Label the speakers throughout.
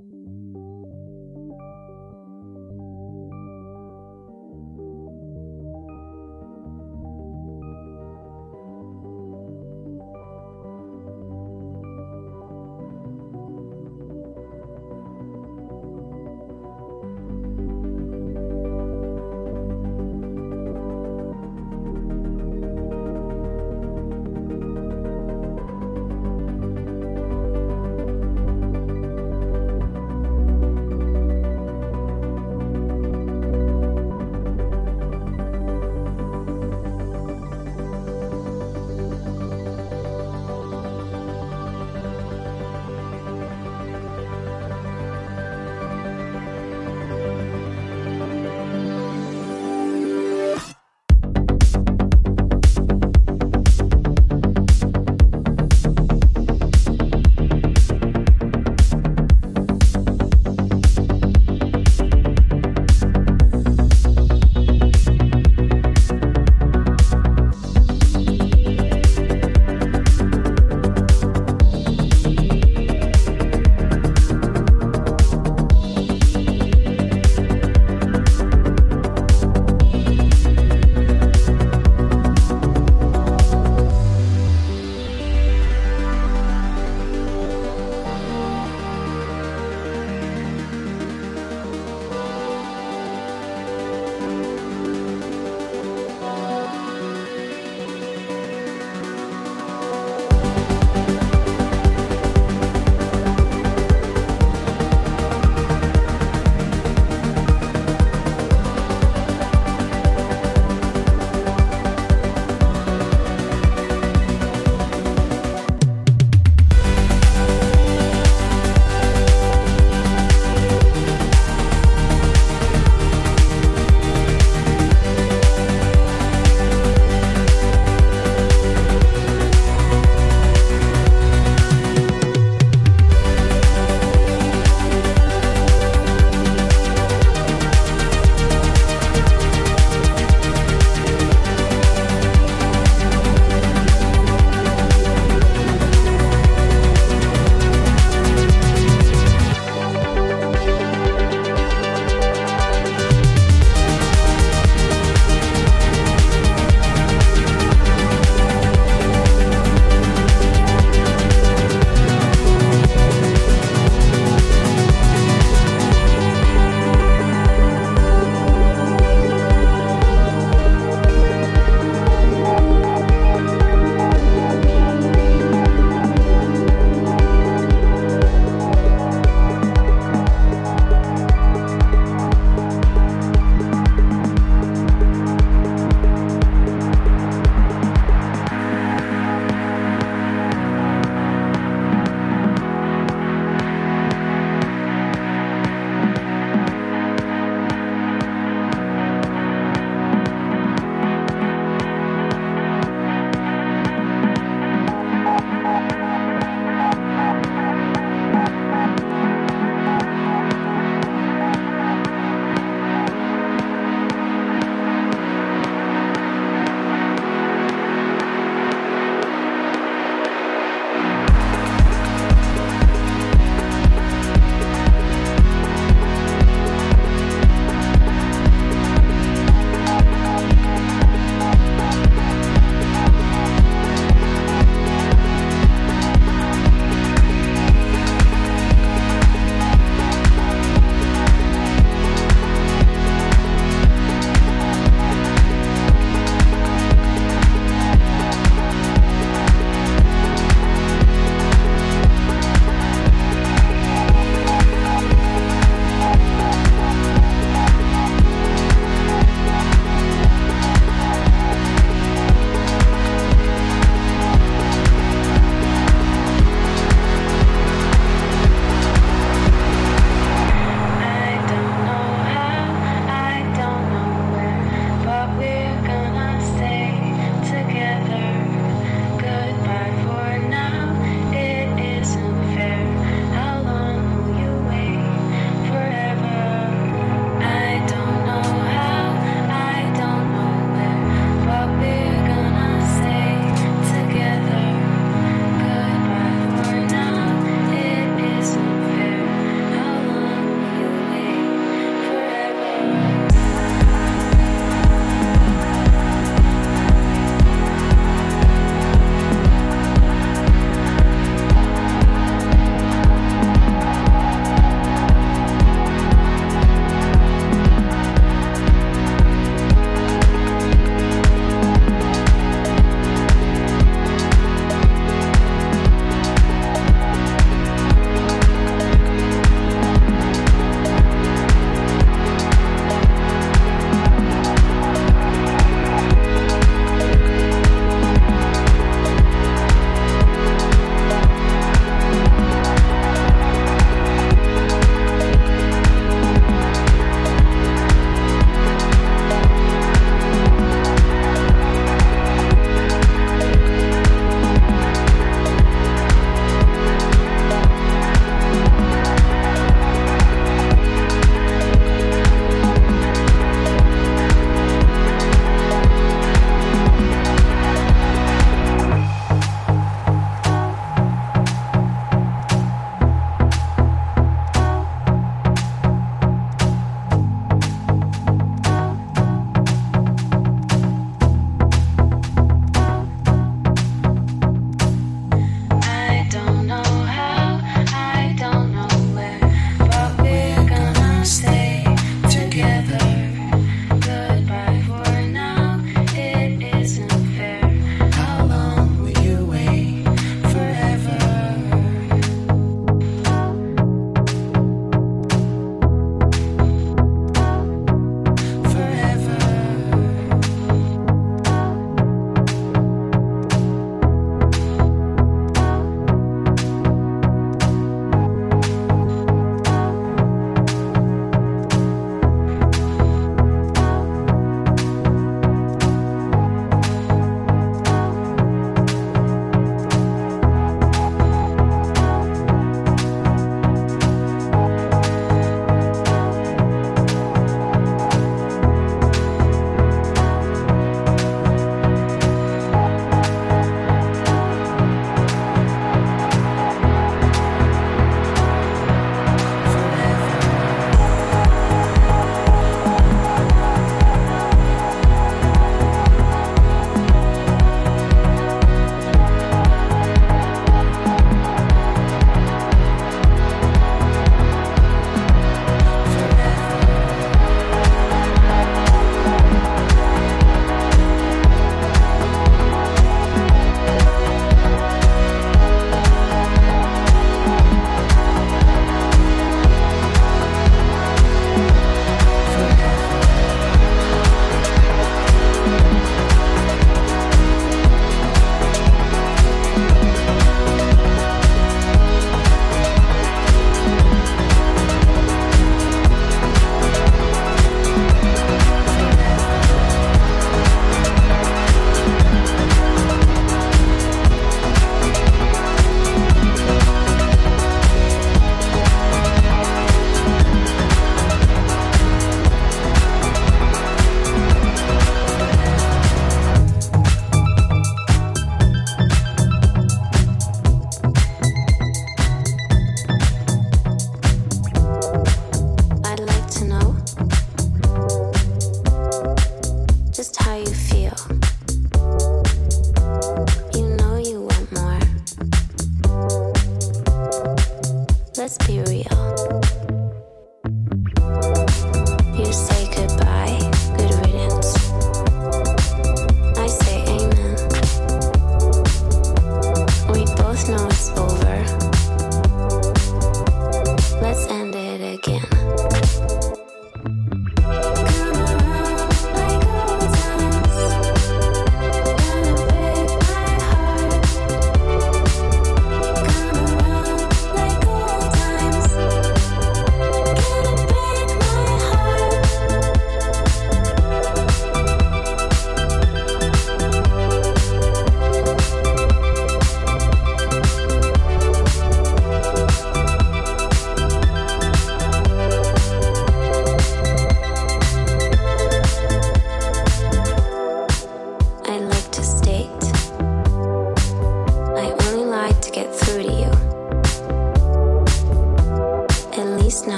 Speaker 1: Música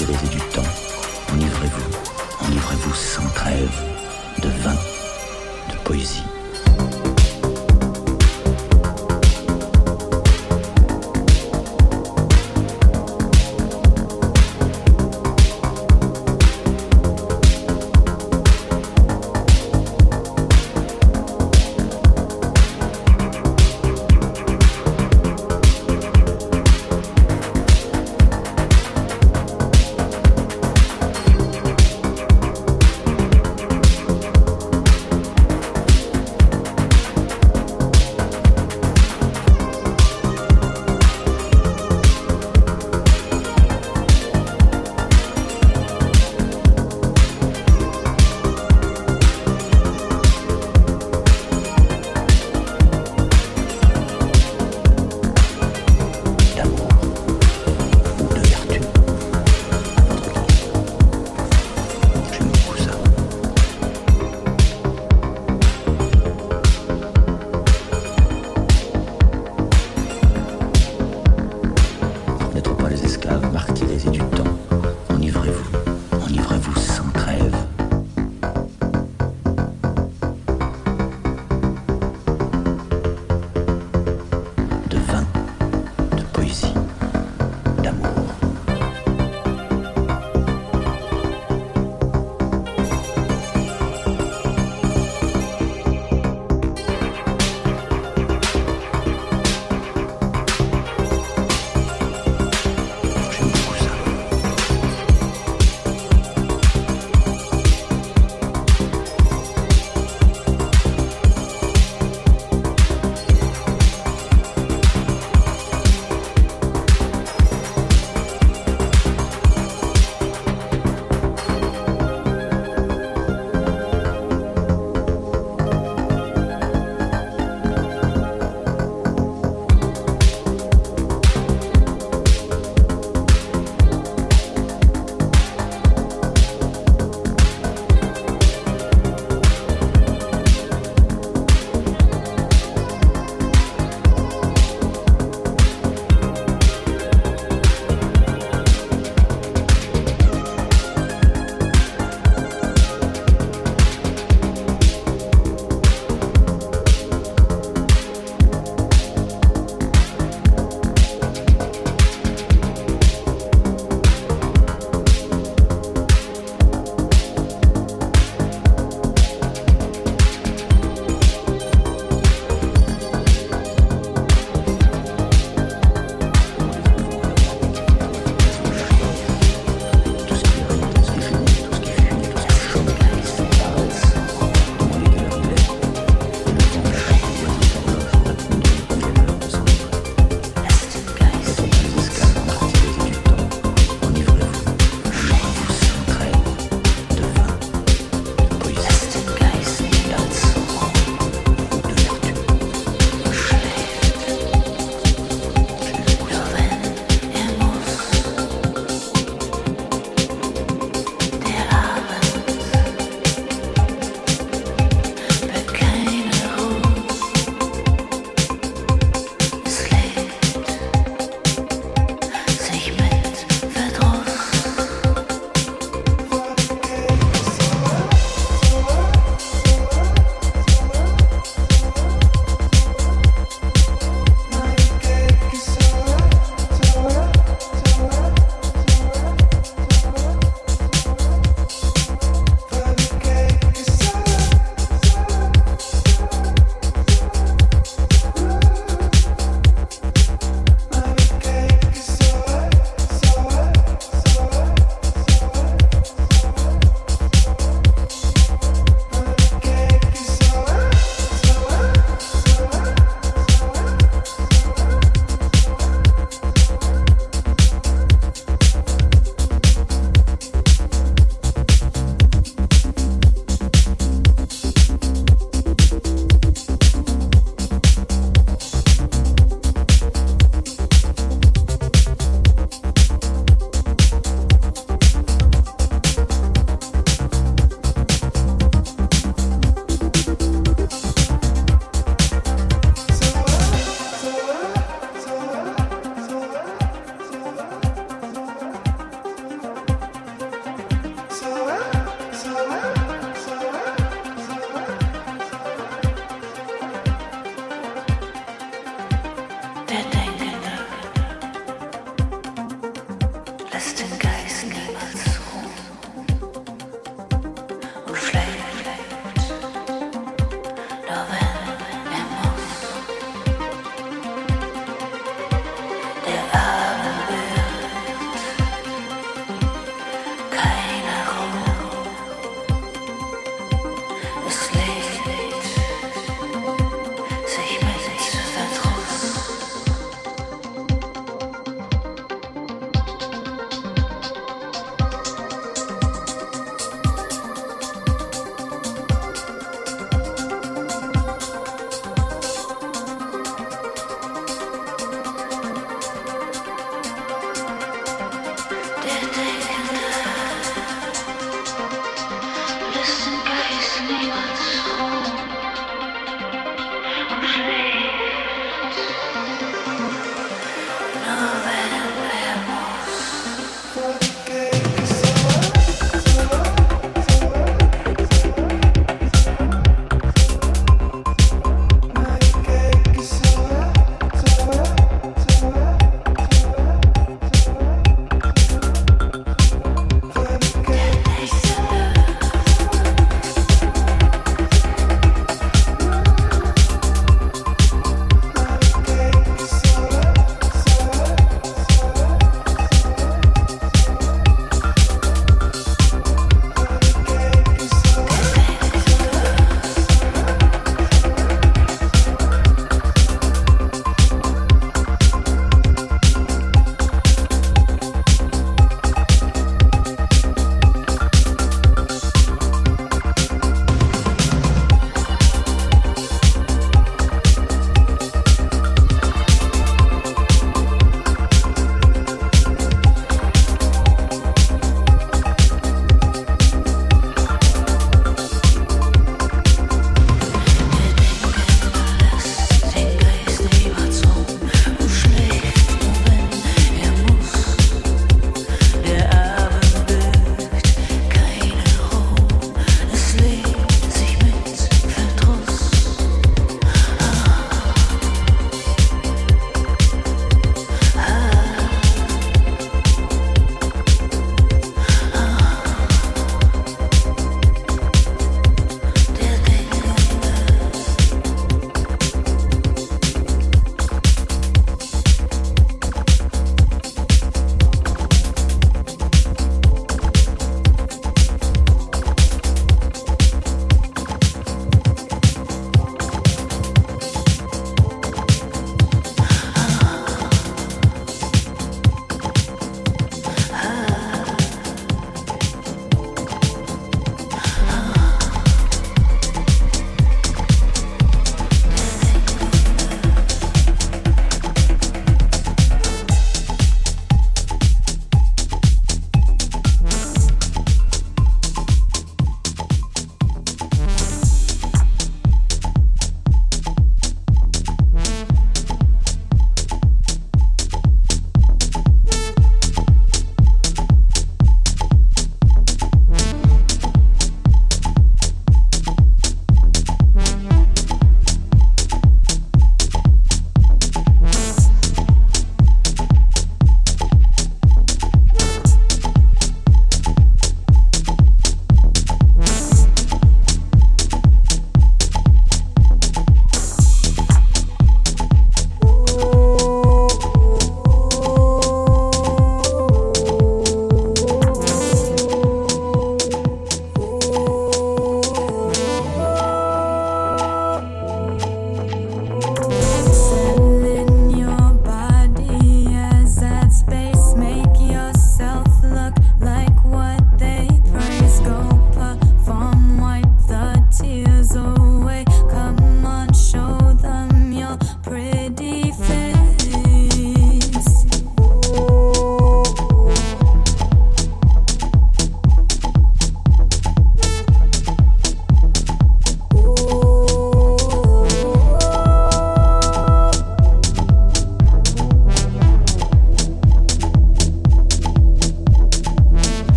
Speaker 1: les résidus du
Speaker 2: temps.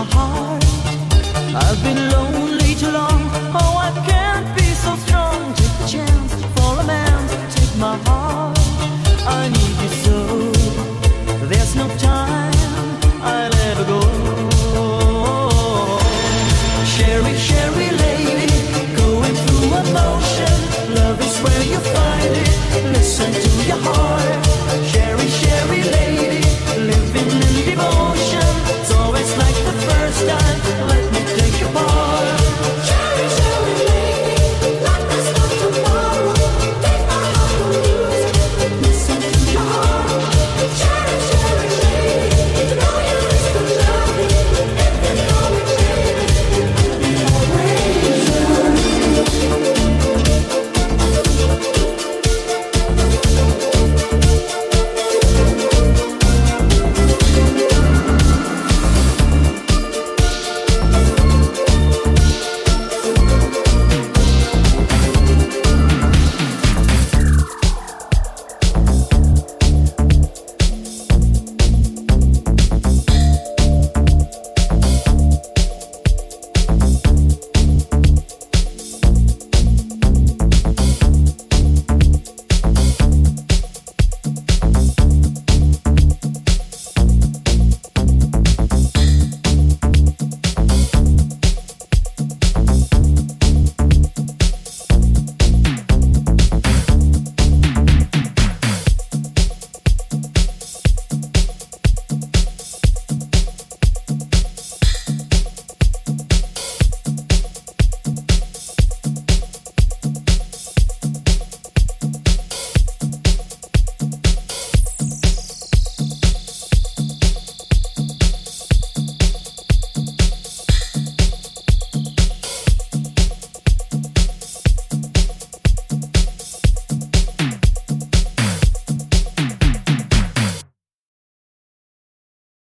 Speaker 2: I've been lonely too long. Oh, I can't be so strong. Take a chance for a man. Take my heart. I need you so. There's no time. I'll ever go. Cheri, Cheri lady, going through. Love is where you find it. Listen to your heart.